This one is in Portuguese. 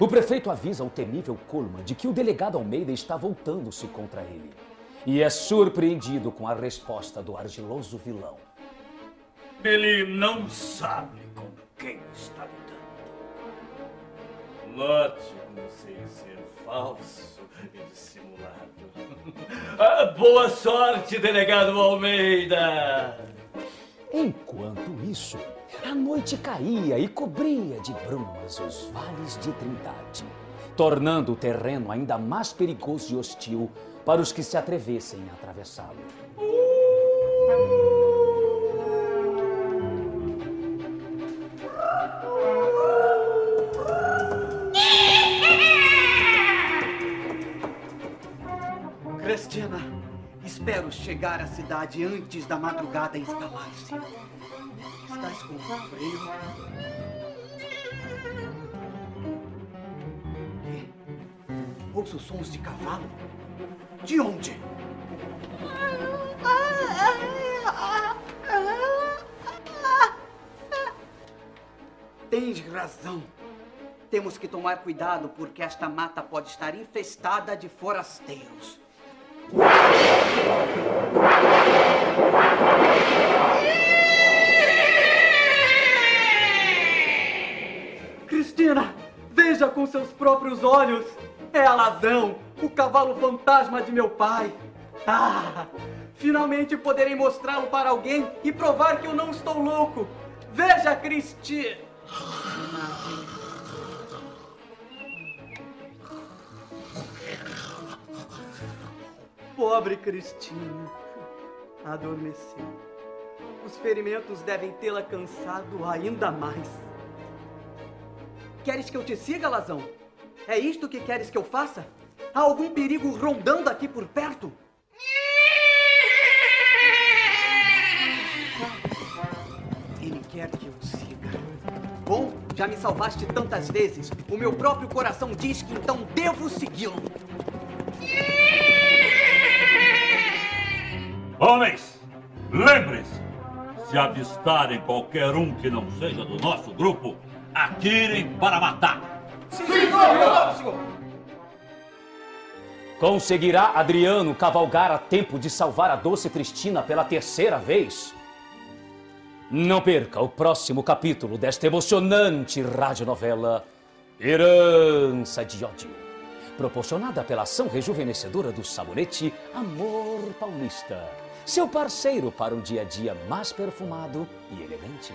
o prefeito avisa o temível Coleman de que o delegado Almeida está voltando-se contra ele. E é surpreendido com a resposta do argiloso vilão. Ele não sabe com quem está lidando. Lote como sei ser falso e dissimulado. Ah, boa sorte, delegado Almeida! Enquanto isso, a noite caía e cobria de brumas os vales de Trindade, tornando o terreno ainda mais perigoso e hostil para os que se atrevessem a atravessá-lo. Cristina, espero chegar à cidade antes da madrugada instalar-se. Estás com frio? Quê? Ouço sons de cavalo? De onde? Tens razão. Temos que tomar cuidado porque esta mata pode estar infestada de forasteiros. Cristina, veja com seus próprios olhos. É a Lazão, o cavalo fantasma de meu pai. Ah, finalmente poderei mostrá-lo para alguém e provar que eu não estou louco. Veja, Cristina. Pobre Cristina, adormeceu. Os ferimentos devem tê-la cansado ainda mais. Queres que eu te siga, Lazão? É isto que queres que eu faça? Há algum perigo rondando aqui por perto? Ele quer que eu siga. Bom, já me salvaste tantas vezes. O meu próprio coração diz que então devo segui-lo. Homens, lembrem-se: se avistarem qualquer um que não seja do nosso grupo, atirem para matar. Conseguirá Adriano cavalgar a tempo de salvar a doce Cristina pela terceira vez? Não perca o próximo capítulo desta emocionante radionovela Herança de Ódio, proporcionada pela ação rejuvenescedora do sabonete Amor Paulista, seu parceiro para um dia a dia mais perfumado e elegante.